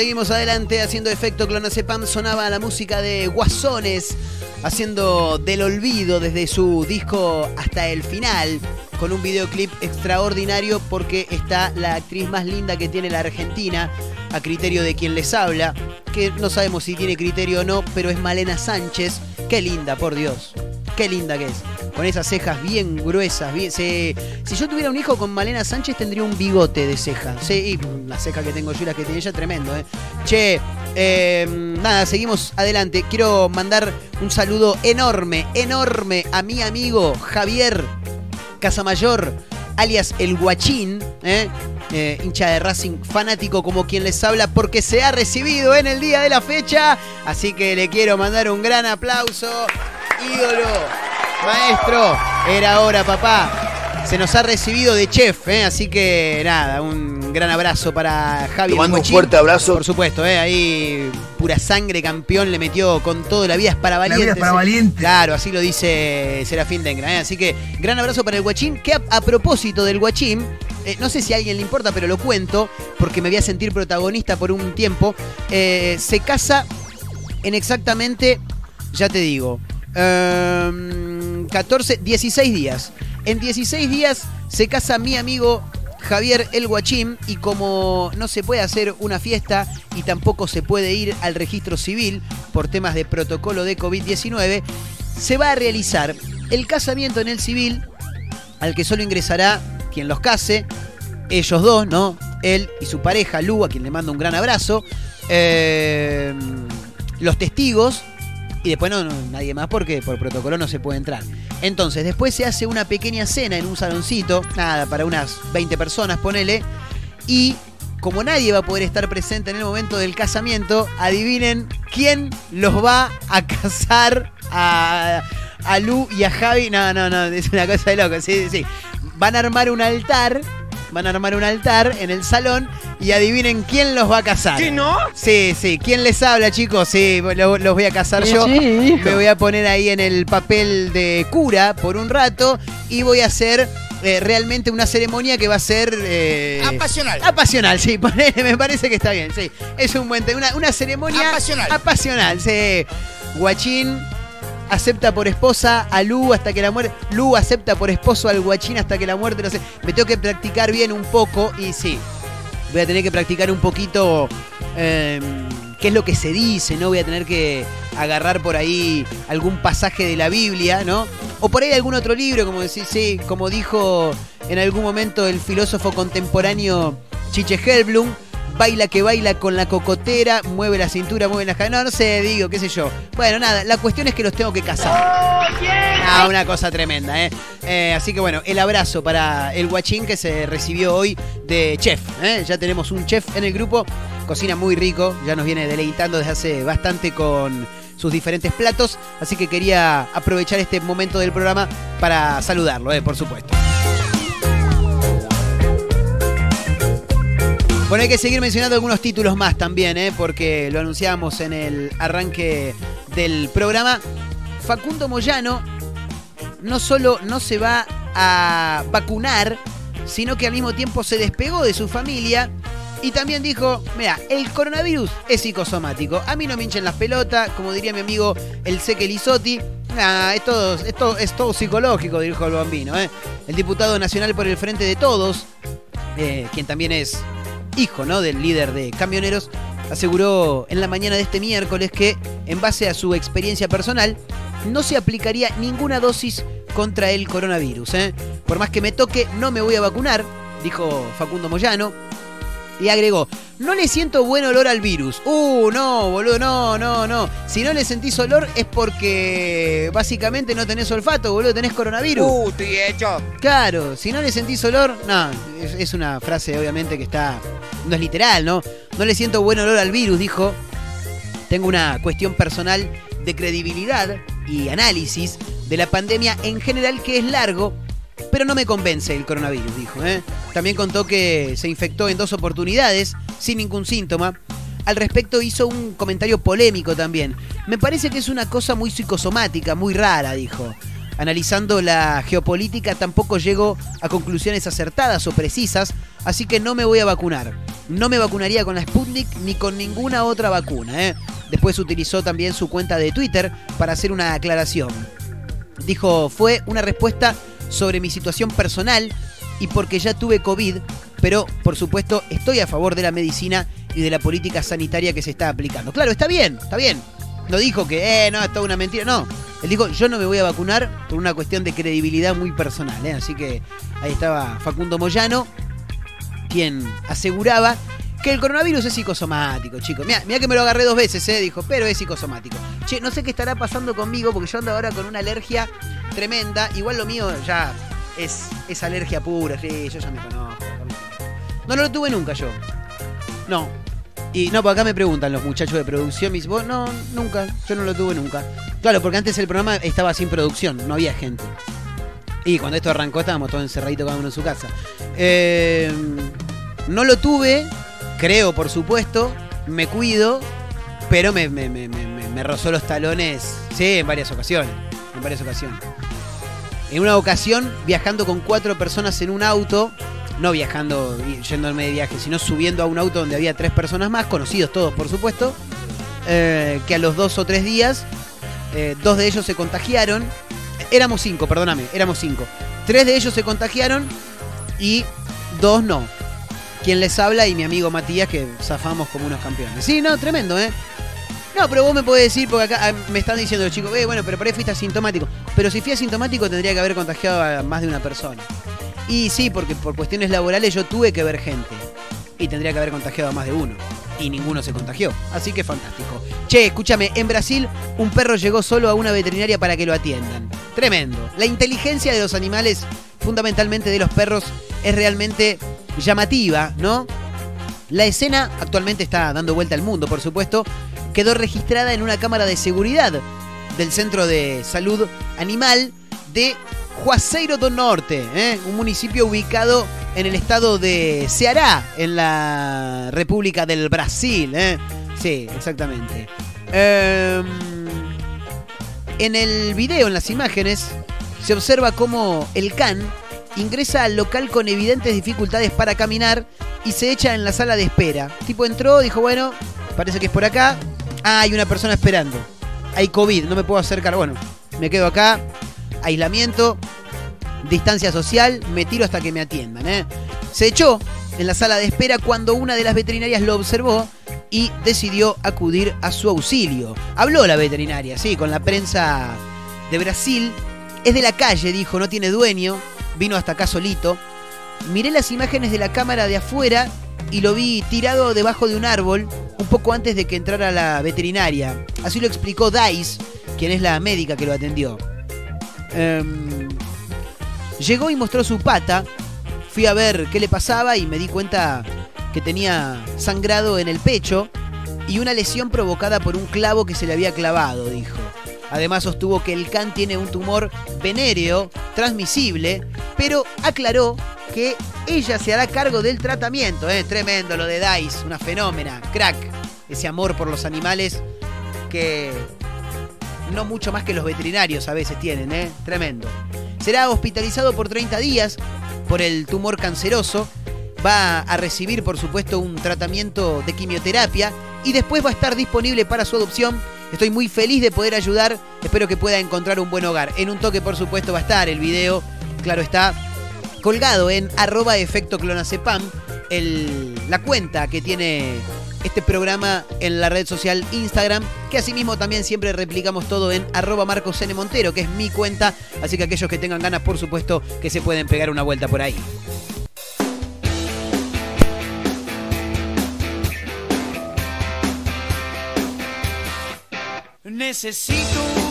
Seguimos adelante haciendo efecto clonacepam. Sonaba la música de Guasones haciendo del olvido desde su disco hasta el final. Con un videoclip extraordinario porque está la actriz más linda que tiene la Argentina, a criterio de quien les habla, que no sabemos si tiene criterio o no, pero es Malena Sánchez. Qué linda, por Dios. Qué linda que es. Con esas cejas bien gruesas. Si yo tuviera un hijo con Malena Sánchez tendría un bigote de ceja. Sí, la ceja que tengo yo la que tiene ella, tremendo, ¿eh? Che, eh, nada, seguimos adelante. Quiero mandar un saludo enorme, enorme a mi amigo Javier Casamayor, alias El Guachín, ¿eh? Eh, hincha de Racing, fanático como quien les habla, porque se ha recibido en el día de la fecha. Así que le quiero mandar un gran aplauso. Ídolo, maestro, era hora, papá. Se nos ha recibido de chef, ¿eh? así que nada, un gran abrazo para Javi. Te mando un fuerte abrazo. Por supuesto, ¿eh? ahí pura sangre, campeón, le metió con todo. La vida es para La vida valientes. es para ¿eh? valientes. Claro, así lo dice Serafín Dengra. ¿eh? Así que gran abrazo para el Guachín. Que a, a propósito del Guachín, eh, no sé si a alguien le importa, pero lo cuento porque me voy a sentir protagonista por un tiempo. Eh, se casa en exactamente, ya te digo, em, 14, 16 días. En 16 días se casa mi amigo Javier El Guachín y como no se puede hacer una fiesta y tampoco se puede ir al registro civil por temas de protocolo de COVID-19, se va a realizar el casamiento en el civil al que solo ingresará quien los case, ellos dos, ¿no? Él y su pareja, Lu, a quien le mando un gran abrazo, eh, los testigos y después no, nadie más porque por protocolo no se puede entrar. Entonces, después se hace una pequeña cena en un saloncito, nada, para unas 20 personas, ponele, y como nadie va a poder estar presente en el momento del casamiento, adivinen quién los va a casar a, a Lu y a Javi. No, no, no, es una cosa de loco, sí, sí. Van a armar un altar, van a armar un altar en el salón y adivinen quién los va a casar. ¿Qué no? Sí, sí. ¿Quién les habla, chicos? Sí, lo- los voy a casar yo. Me voy a poner ahí en el papel de cura por un rato y voy a hacer eh, realmente una ceremonia que va a ser... eh, Apasional. Apasional, sí, me parece que está bien, sí. Es un buen tema. Una, una ceremonia... Apasional. Apasional, sí. Guachín acepta por esposa a Lu hasta que la muerte... Lu acepta por esposo al guachín hasta que la muerte... No sé. Me tengo que practicar bien un poco y sí. Voy a tener que practicar un poquito... eh, qué es lo que se dice, ¿no? Voy a tener que agarrar por ahí algún pasaje de la Biblia, ¿no? O por ahí algún otro libro, como decir, sí, como dijo en algún momento el filósofo contemporáneo Chiche Helblum, baila que baila con la cocotera, mueve la cintura, mueve las cadenas, no, no sé, digo, qué sé yo. Bueno, nada, la cuestión es que los tengo que casar. Ah, una cosa tremenda, ¿eh? Eh, Así que bueno, el abrazo para el guachín que se recibió hoy de chef. ¿eh? Ya tenemos un chef en el grupo, cocina muy rico, ya nos viene deleitando desde hace bastante con sus diferentes platos, así que quería aprovechar este momento del programa para saludarlo, ¿eh? por supuesto. Bueno, hay que seguir mencionando algunos títulos más también, ¿eh? porque lo anunciábamos en el arranque del programa. Facundo Moyano no solo no se va a vacunar, sino que al mismo tiempo se despegó de su familia y también dijo, mira, el coronavirus es psicosomático. A mí no me hinchen las pelotas, como diría mi amigo el Seque Lizotti. Nah, es todo, es es todo psicológico, dijo el bambino. ¿eh? El diputado nacional por el Frente de Todos, eh, quien también es hijo ¿no? del líder de camioneros, aseguró en la mañana de este miércoles que, en base a su experiencia personal, no se aplicaría ninguna dosis contra el coronavirus. ¿eh? Por más que me toque, no me voy a vacunar, dijo Facundo Moyano. Y agregó, no le siento buen olor al virus. Uh, no, boludo, no, no, no. Si no le sentís olor es porque básicamente no tenés olfato, boludo, tenés coronavirus. Uh, estoy hecho. Claro, si no le sentís olor, no, es, es una frase obviamente que está, no es literal, ¿no? No le siento buen olor al virus, dijo. Tengo una cuestión personal de credibilidad y análisis de la pandemia en general que es largo, pero no me convence el coronavirus, dijo. ¿eh? También contó que se infectó en dos oportunidades sin ningún síntoma. Al respecto hizo un comentario polémico también. Me parece que es una cosa muy psicosomática, muy rara, dijo. Analizando la geopolítica tampoco llego a conclusiones acertadas o precisas, así que no me voy a vacunar. No me vacunaría con la Sputnik ni con ninguna otra vacuna. ¿eh? Después utilizó también su cuenta de Twitter para hacer una aclaración. Dijo, fue una respuesta sobre mi situación personal y porque ya tuve COVID, pero por supuesto estoy a favor de la medicina y de la política sanitaria que se está aplicando. Claro, está bien, está bien. No dijo que, eh, no, es toda una mentira, no. Él dijo, yo no me voy a vacunar por una cuestión de credibilidad muy personal. ¿eh? Así que ahí estaba Facundo Moyano, quien aseguraba que el coronavirus es psicosomático, chicos. Mira, que me lo agarré dos veces, ¿eh? dijo, pero es psicosomático. Che, no sé qué estará pasando conmigo porque yo ando ahora con una alergia tremenda. Igual lo mío ya es, es alergia pura, sí, yo ya me conozco. No, no lo tuve nunca yo. No. Y no, por acá me preguntan los muchachos de producción, me dicen, vos, no, nunca, yo no lo tuve nunca. Claro, porque antes el programa estaba sin producción, no había gente. Y cuando esto arrancó estábamos todos encerraditos cada uno en su casa. Eh, no lo tuve, creo por supuesto, me cuido, pero me, rozó los talones, sí, en varias ocasiones, en varias ocasiones. En una ocasión, viajando con cuatro personas en un auto, no viajando, yéndome de viaje, sino subiendo a un auto donde había tres personas más, conocidos todos por supuesto, eh, que a los dos o tres días, eh, dos de ellos se contagiaron, éramos cinco, perdóname, éramos cinco. Tres de ellos se contagiaron y dos no. Quien les habla y mi amigo Matías, que zafamos como unos campeones. Sí, no, tremendo, ¿eh? No, pero vos me podés decir, porque acá ah, me están diciendo los chicos, eh, bueno, pero por ahí fuiste asintomático. Pero si fui asintomático tendría que haber contagiado a más de una persona. Y sí, porque por cuestiones laborales yo tuve que ver gente. Y tendría que haber contagiado a más de uno. Y ninguno se contagió. Así que fantástico. Che, escúchame, en Brasil un perro llegó solo a una veterinaria para que lo atiendan. Tremendo. La inteligencia de los animales, fundamentalmente de los perros, es realmente llamativa, ¿no? La escena actualmente está dando vuelta al mundo, por supuesto. Quedó registrada en una cámara de seguridad del Centro de Salud Animal de Juazeiro do Norte, ¿eh? un municipio ubicado en el estado de Ceará, en la República del Brasil. ¿eh? Sí, exactamente. Em, en el video, en las imágenes, se observa cómo el can ingresa al local con evidentes dificultades para caminar y se echa en la sala de espera. Tipo entró, dijo, bueno, parece que es por acá. Ah, hay una persona esperando. Hay COVID, no me puedo acercar. Bueno, me quedo acá. Aislamiento, distancia social, me tiro hasta que me atiendan. ¿eh? Se echó en la sala de espera cuando una de las veterinarias lo observó y decidió acudir a su auxilio. Habló la veterinaria, sí, con la prensa de Brasil. Es de la calle, dijo, no tiene dueño. Vino hasta acá solito. Miré las imágenes de la cámara de afuera y lo vi tirado debajo de un árbol un poco antes de que entrara la veterinaria. Así lo explicó Dice, quien es la médica que lo atendió. Em, llegó y mostró su pata. Fui a ver qué le pasaba y me di cuenta que tenía sangrado en el pecho y una lesión provocada por un clavo que se le había clavado, dijo. Además sostuvo que el can tiene un tumor venéreo, transmisible, pero aclaró que ella se hará cargo del tratamiento. ¿eh? Tremendo lo de Dice, una fenómena, crack. Ese amor por los animales que no mucho más que los veterinarios a veces tienen, ¿eh? Tremendo. Será hospitalizado por 30 días por el tumor canceroso. Va a recibir, por supuesto, un tratamiento de quimioterapia y después va a estar disponible para su adopción. Estoy muy feliz de poder ayudar. Espero que pueda encontrar un buen hogar. En un toque, por supuesto, va a estar el video. Claro está, colgado en arroba efecto clonacepam, la cuenta que tiene este programa en la red social Instagram, que asimismo también siempre replicamos todo en arroba Marcos. Montero, que es mi cuenta, así que aquellos que tengan ganas, por supuesto, que se pueden pegar una vuelta por ahí. Necesito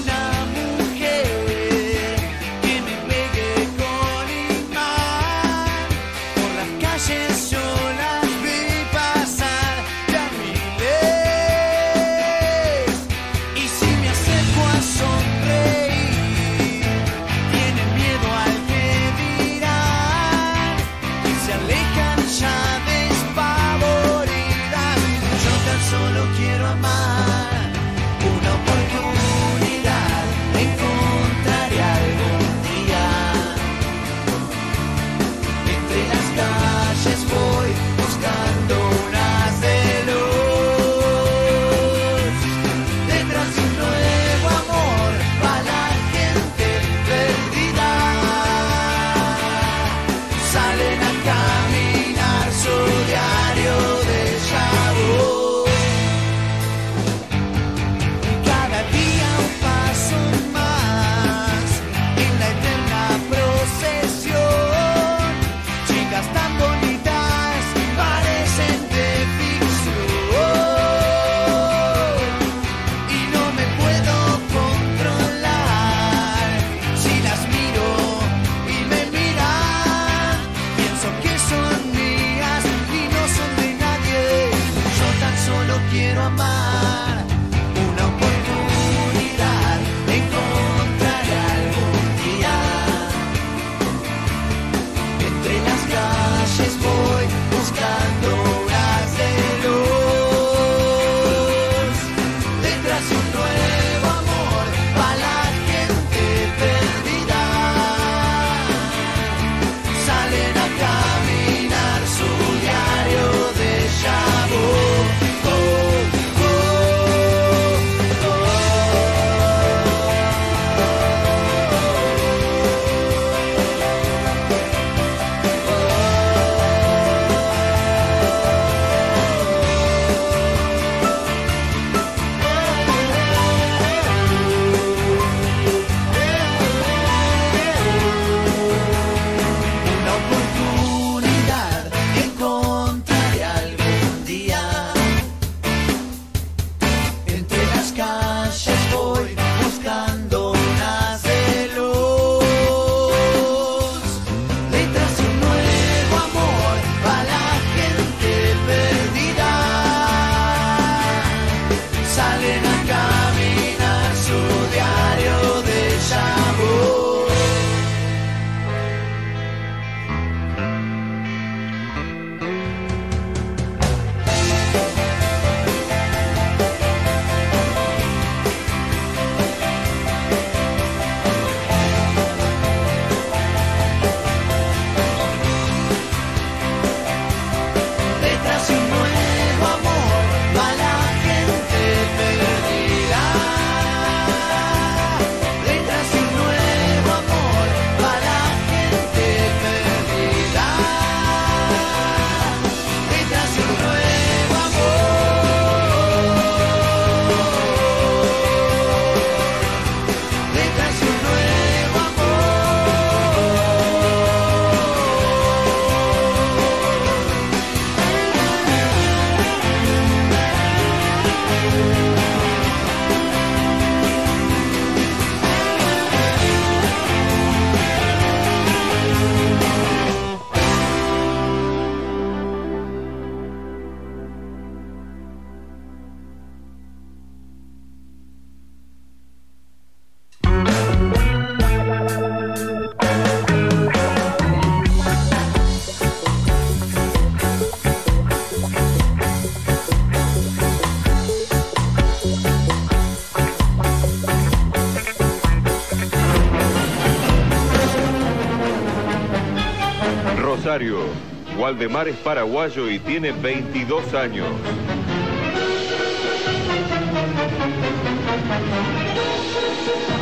Waldemar es paraguayo y tiene 22 años.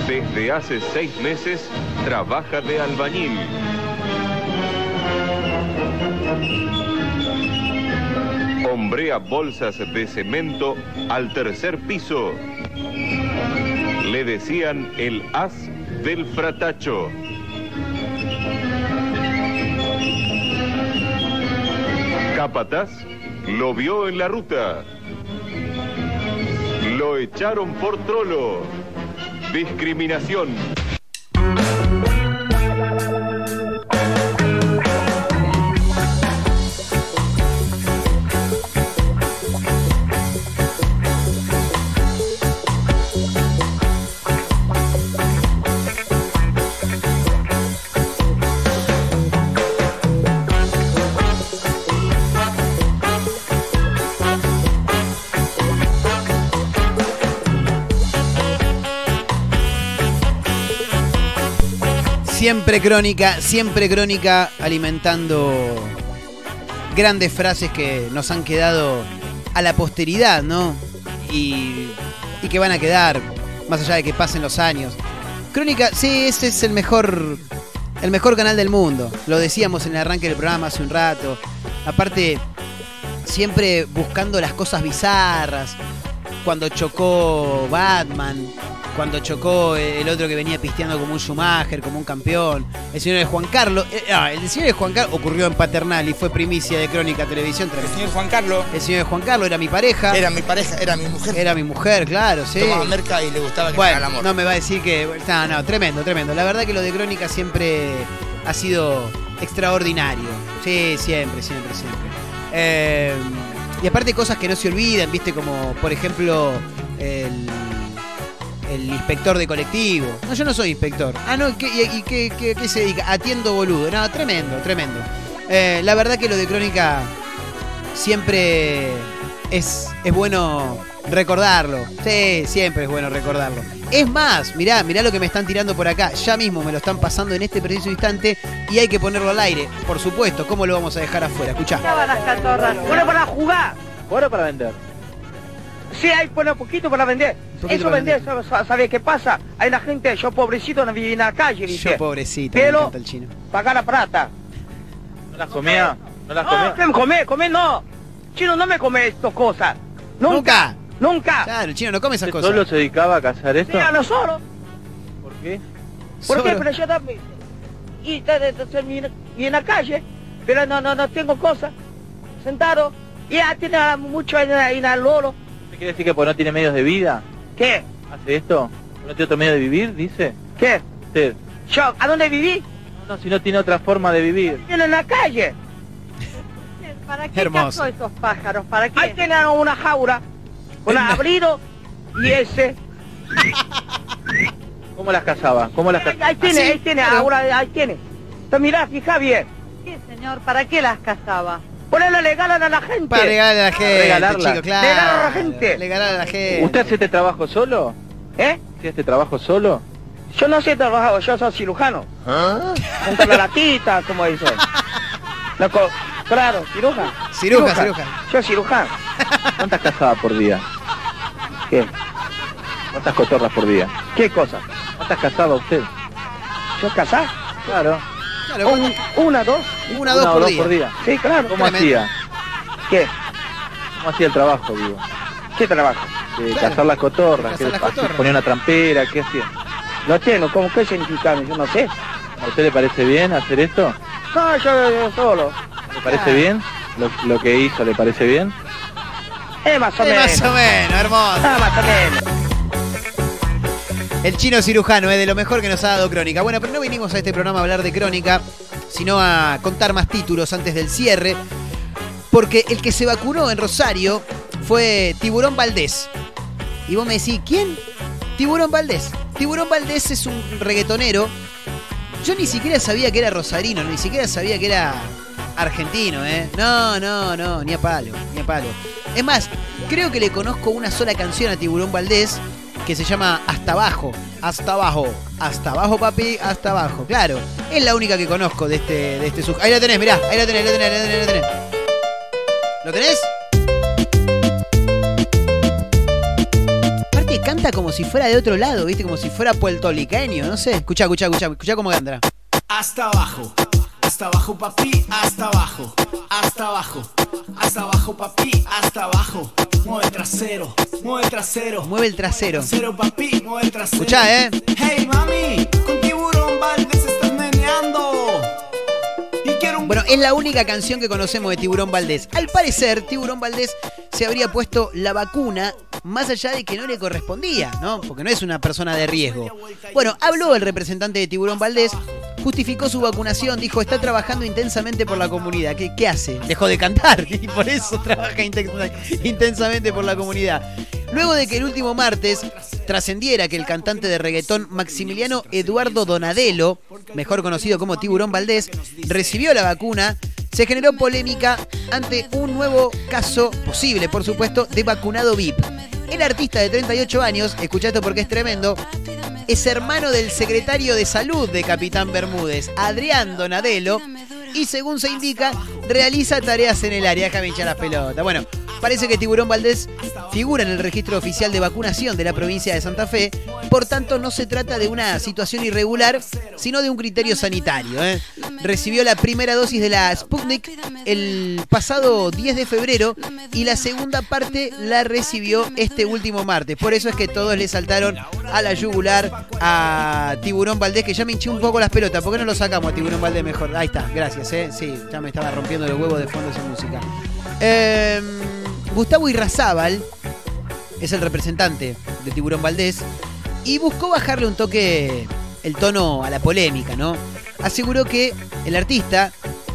Desde hace seis meses trabaja de albañil. Hombrea bolsas de cemento al tercer piso. Le decían el as del fratacho. Capataz lo vio en la ruta. Lo echaron por trolo. Discriminación. Siempre crónica, siempre crónica alimentando grandes frases que nos han quedado a la posteridad, ¿no? Y, que van a quedar, más allá de que pasen los años. Crónica, sí, ese es el mejor, el mejor canal del mundo. Lo decíamos en el arranque del programa hace un rato. Aparte, siempre buscando las cosas bizarras. Cuando chocó Batman, cuando chocó el otro que venía pisteando como un Schumacher, como un campeón, el señor de Juan Carlos. eh, ah, el señor de Juan Carlos ocurrió en Paternal y fue primicia de Crónica Televisión. El señor Juan Carlos El señor de Juan Carlos era mi pareja. era mi pareja, era mi mujer. Era mi mujer, claro, sí. Tomaba merca y le gustaba que me haga el amor. no me va a decir que. No, no, tremendo, tremendo. La verdad que lo de Crónica siempre ha sido extraordinario. Sí, siempre, siempre, siempre. Eh, y aparte cosas que no se olvidan, viste, como por ejemplo el, el inspector de colectivo. No, yo no soy inspector. Ah, no, ¿qué, ¿y, qué, qué- qué se dedica? Atiendo boludo. No, tremendo, tremendo. Eh, la verdad que lo de Crónica siempre es, es bueno recordarlo. Sí, siempre es bueno recordarlo. Es más, mirá, mirá lo que me están tirando por acá. Ya mismo me lo están pasando en este preciso instante y hay que ponerlo al aire. Por supuesto, ¿cómo lo vamos a dejar afuera? Escuchá. las catorras. Bueno, para jugar. Bueno para vender. Sí, hay bueno, poquito para vender. Poquito Eso vender, vender. ¿sabes sabe qué pasa? Hay la gente, yo pobrecito, no viví en la calle, ¿viste? Yo pobrecito, me Pero encanta el chino. pagar la plata. ¿No las comía? ¿No las No, comía? ¿qué me come? Come no. Chino, no me come estas cosas. Nunca. Nunca. Claro, el chino no come esas ¿Usted cosas. solo se dedicaba a cazar esto? Sí, a lo solo. ¿Por qué? ¿Por qué? Pero yo también. Y, en- la calle, pero no, no, no tengo cosas. Sentado. Y ya tiene mucho en, en el loro. ¿Me quiere decir que pues no tiene medios de vida? ¿Qué? ¿Hace esto? ¿No tiene otro medio de vivir, dice? ¿Qué? Usted. Yo, ¿a dónde viví? No, no, si no tiene otra forma de vivir. En la calle. ¿Para qué Hermoso. cazó esos pájaros? ¿Para qué? Ahí tienen una jaula con abrido y ese. ¿Cómo las cazaba? ¿Cómo las Ahí, cazaba? ahí tiene, ahí tiene, claro. ahora ahí tiene. Entonces mirá, fija bien. ¿Qué, señor? ¿Para qué las cazaba? Ponele legal a la gente. Para regalarle a la gente, Regalarla. chico, claro. Regalar a la gente. Regalar a la gente. ¿Usted hace este trabajo solo? ¿Eh? ¿Hace este trabajo solo? Yo no sé trabajar, yo soy cirujano. Junto a la latita, como dice. No, co- claro, cirujano. Ciruja, ciruja. Yo cirujano. ¿Cuántas cazaba por día? ¿Qué? ¿Cuántas cotorras por día? ¿Qué cosa? ¿Cuántas cazaba usted? ¿Yo casar? Claro. Claro, Un- una, dos. una, dos, o por, dos día. por día. Sí, claro. ¿Cómo Tremendo. hacía? ¿Qué? ¿Cómo hacía el trabajo, digo? ¿Qué trabajo? De Claro. cazar las cotorras, Cazar las cotorras. ponía una trampera, ¿qué hacía? No tengo, ¿cómo qué significa? Yo no sé. ¿A usted le parece bien hacer esto? No, yo, yo solo. ¿Le parece Ah. bien? ¿Lo, lo que hizo le parece bien? Eh, más o Eh, menos. más o menos, hermoso. Ah, más o menos. El chino cirujano es de lo mejor que nos ha dado Crónica. Bueno, pero no vinimos a este programa a hablar de Crónica, sino a contar más títulos antes del cierre. Porque el que se vacunó en Rosario fue Tiburón Valdés. Y vos me decís, ¿quién? Tiburón Valdés. Tiburón Valdés es un reggaetonero. Yo ni siquiera sabía que era rosarino, ni siquiera sabía que era argentino, ¿eh? No, no, no, ni a palo, ni a palo. Es más, creo que le conozco una sola canción a Tiburón Valdés que se llama Hasta Abajo. Hasta Abajo. Hasta Abajo, papi, hasta abajo. Claro, es la única que conozco de este, de este Ahí la tenés, mirá, ahí la tenés, la tenés, la tenés, la tenés. ¿Lo tenés? Aparte canta como si fuera de otro lado, ¿viste? Como si fuera puertoliqueño, no sé. Escuchá, escuchá, escuchá, escuchá cómo canta. Hasta abajo, hasta abajo papi, hasta abajo, hasta abajo, hasta abajo papi, hasta abajo. Mueve el trasero, mueve el trasero. Mueve el trasero. Trasero papi, mueve el trasero. Escuchá, ¿eh? Hey mami, con tiburón Valdés estás meneando. Y quiero un Bueno, es la única canción que conocemos de Tiburón Valdés. Al parecer, Tiburón Valdés se habría puesto la vacuna más allá de que no le correspondía, ¿no? Porque no es una persona de riesgo. Bueno, habló el representante de Tiburón Valdés, justificó su vacunación, dijo, está trabajando intensamente por la comunidad. ¿Qué, hace? Dejó de cantar y por eso trabaja intensa- intensamente por la comunidad. Luego de que el último martes trascendiera que el cantante de reggaetón Maximiliano Eduardo Donadelo, mejor conocido como Tiburón Valdés, recibió la vacuna, se generó polémica ante un nuevo caso posible, por supuesto, de vacunado VIP. El artista de 38 años, escucha porque es tremendo, es hermano del secretario de salud de Capitán Bermúdez, Adrián Donadelo, y según se indica, realiza tareas en el área. Déjame hinchar las pelotas. Bueno, parece que Tiburón Valdés figura en el registro oficial de vacunación de la provincia de Santa Fe, por tanto no se trata de una situación irregular, sino de un criterio sanitario. ¿eh? Recibió la primera dosis de la Sputnik el pasado 10 de febrero y la segunda parte la recibió este último martes. Por eso es que todos le saltaron a la yugular a Tiburón Valdés, que ya me hinché un poco las pelotas. ¿Por qué no lo sacamos a Tiburón Valdés mejor? Ahí está, gracias, ¿eh? Sí, ya me estaba rompiendo los huevos de fondo esa música. Eh, Gustavo Irrazábal es el representante de Tiburón Valdés y buscó bajarle un toque el tono a la polémica, ¿no? Aseguró que el artista,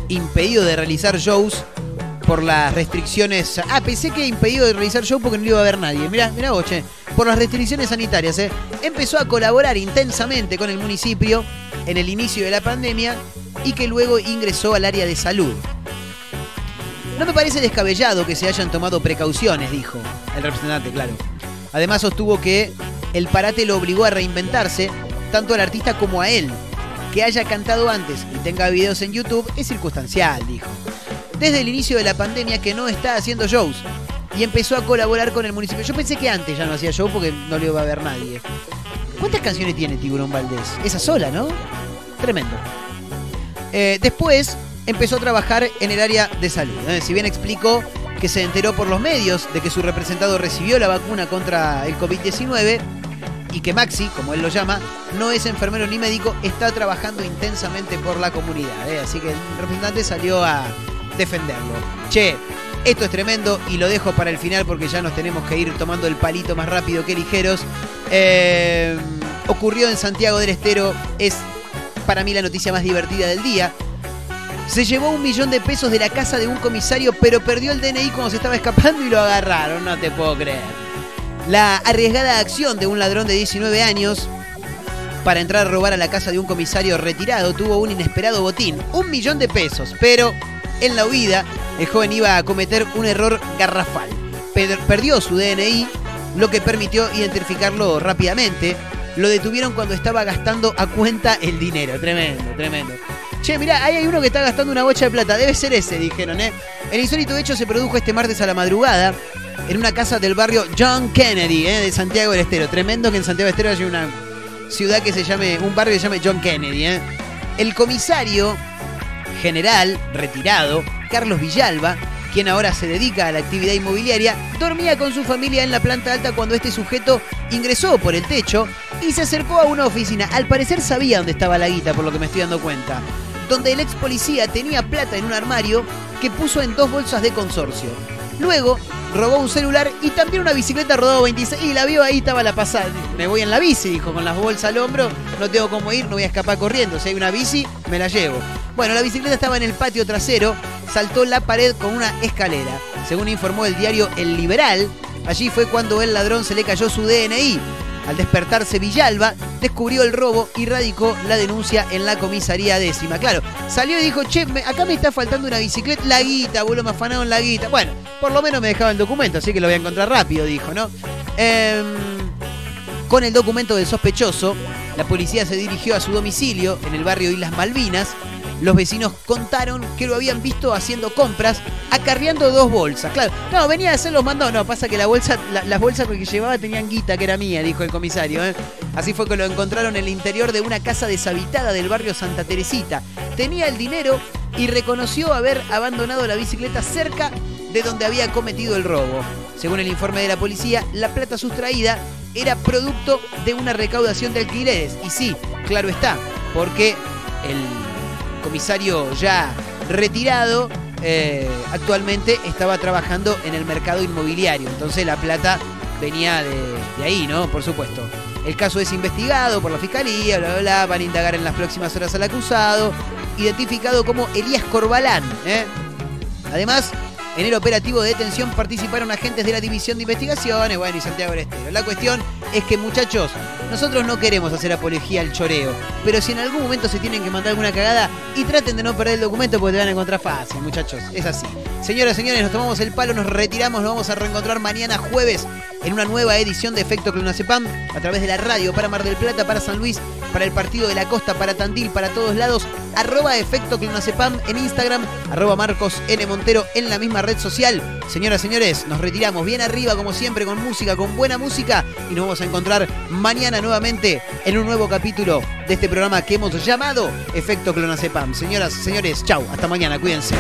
impedido de realizar shows por las restricciones. Ah, pensé que impedido de realizar show porque no iba a ver nadie. Mirá, mirá vos, che. Por las restricciones sanitarias, ¿eh? Empezó a colaborar intensamente con el municipio en el inicio de la pandemia y que luego ingresó al área de salud. No me parece descabellado que se hayan tomado precauciones, dijo el representante, claro. Además sostuvo que el parate lo obligó a reinventarse, tanto al artista como a él. Que haya cantado antes y tenga videos en YouTube es circunstancial, dijo. Desde el inicio de la pandemia que no está haciendo shows y empezó a colaborar con el municipio. Yo pensé que antes ya no hacía show porque no le iba a ver nadie. ¿Cuántas canciones tiene Tiburón Valdés? Esa sola, ¿no? Tremendo. Eh, después empezó a trabajar en el área de salud. ¿eh? Si bien explicó que se enteró por los medios de que su representado recibió la vacuna contra el COVID-19 y que Maxi, como él lo llama, no es enfermero ni médico, está trabajando intensamente por la comunidad. ¿eh? Así que el representante salió a defenderlo. Che, esto es tremendo y lo dejo para el final porque ya nos tenemos que ir tomando el palito más rápido que ligeros. Eh, ocurrió en Santiago del Estero, es para mí la noticia más divertida del día. Se llevó un millón de pesos de la casa de un comisario, pero perdió el DNI cuando se estaba escapando y lo agarraron, no te puedo creer. La arriesgada acción de un ladrón de 19 años para entrar a robar a la casa de un comisario retirado tuvo un inesperado botín, un millón de pesos, pero en la huida el joven iba a cometer un error garrafal. Per- perdió su DNI, lo que permitió identificarlo rápidamente. Lo detuvieron cuando estaba gastando a cuenta el dinero. Tremendo, tremendo. Che, mirá, ahí hay uno que está gastando una bocha de plata. Debe ser ese, dijeron, ¿eh? El insólito hecho se produjo este martes a la madrugada en una casa del barrio John Kennedy, ¿eh? De Santiago del Estero. Tremendo que en Santiago del Estero haya una ciudad que se llame, un barrio que se llame John Kennedy, ¿eh? El comisario general retirado, Carlos Villalba, quien ahora se dedica a la actividad inmobiliaria, dormía con su familia en la planta alta cuando este sujeto ingresó por el techo y se acercó a una oficina. Al parecer sabía dónde estaba la guita, por lo que me estoy dando cuenta. Donde el ex policía tenía plata en un armario que puso en dos bolsas de consorcio. Luego robó un celular y también una bicicleta rodado 26 y la vio ahí estaba la pasada. Me voy en la bici, dijo, con las bolsas al hombro, no tengo cómo ir, no voy a escapar corriendo. Si hay una bici, me la llevo. Bueno, la bicicleta estaba en el patio trasero, saltó la pared con una escalera. Según informó el diario El Liberal, allí fue cuando el ladrón se le cayó su DNI. Al despertarse Villalba, descubrió el robo y radicó la denuncia en la comisaría décima. Claro, salió y dijo, che, acá me está faltando una bicicleta, la guita, boludo, me afanaron la guita. Bueno, por lo menos me dejaba el documento, así que lo voy a encontrar rápido, dijo, ¿no? Em, Con el documento del sospechoso, la policía se dirigió a su domicilio en el barrio Islas Malvinas. Los vecinos contaron que lo habían visto haciendo compras, acarreando dos bolsas. Claro, no, venía a hacer los mandados. No, pasa que la bolsa, la- las bolsas que llevaba tenían guita, que era mía, dijo el comisario. ¿eh? Así fue que lo encontraron en el interior de una casa deshabitada del barrio Santa Teresita. Tenía el dinero y reconoció haber abandonado la bicicleta cerca de donde había cometido el robo. Según el informe de la policía, la plata sustraída era producto de una recaudación de alquileres. Y sí, claro está, porque el comisario ya retirado eh, actualmente estaba trabajando en el mercado inmobiliario. Entonces la plata venía de, ahí, ¿no? Por supuesto. El caso es investigado por la fiscalía, bla, bla, bla. Van a indagar en las próximas horas al acusado, identificado como Elías Corbalán. ¿eh? Además, en el operativo de detención participaron agentes de la División de Investigaciones, bueno, y Santiago del Estero. La cuestión es que, muchachos, nosotros no queremos hacer apología al choreo, pero si en algún momento se tienen que mandar alguna cagada, y traten de no perder el documento porque te van a encontrar fácil, muchachos. Es así. Señoras, señores, nos tomamos el palo, nos retiramos, nos vamos a reencontrar mañana jueves en una nueva edición de Efecto Clonazepam a través de la radio para Mar del Plata, para San Luis, para el Partido de la Costa, para Tandil, para todos lados. Arroba Efecto Clonazepam en Instagram, arroba Marcos N. Montero en la misma red social. Señoras, señores, nos retiramos bien arriba como siempre con música, con buena música y nos vamos a encontrar mañana nuevamente en un nuevo capítulo de este programa que hemos llamado Efecto Clonazepam. Señoras, señores, chau, hasta mañana, cuídense.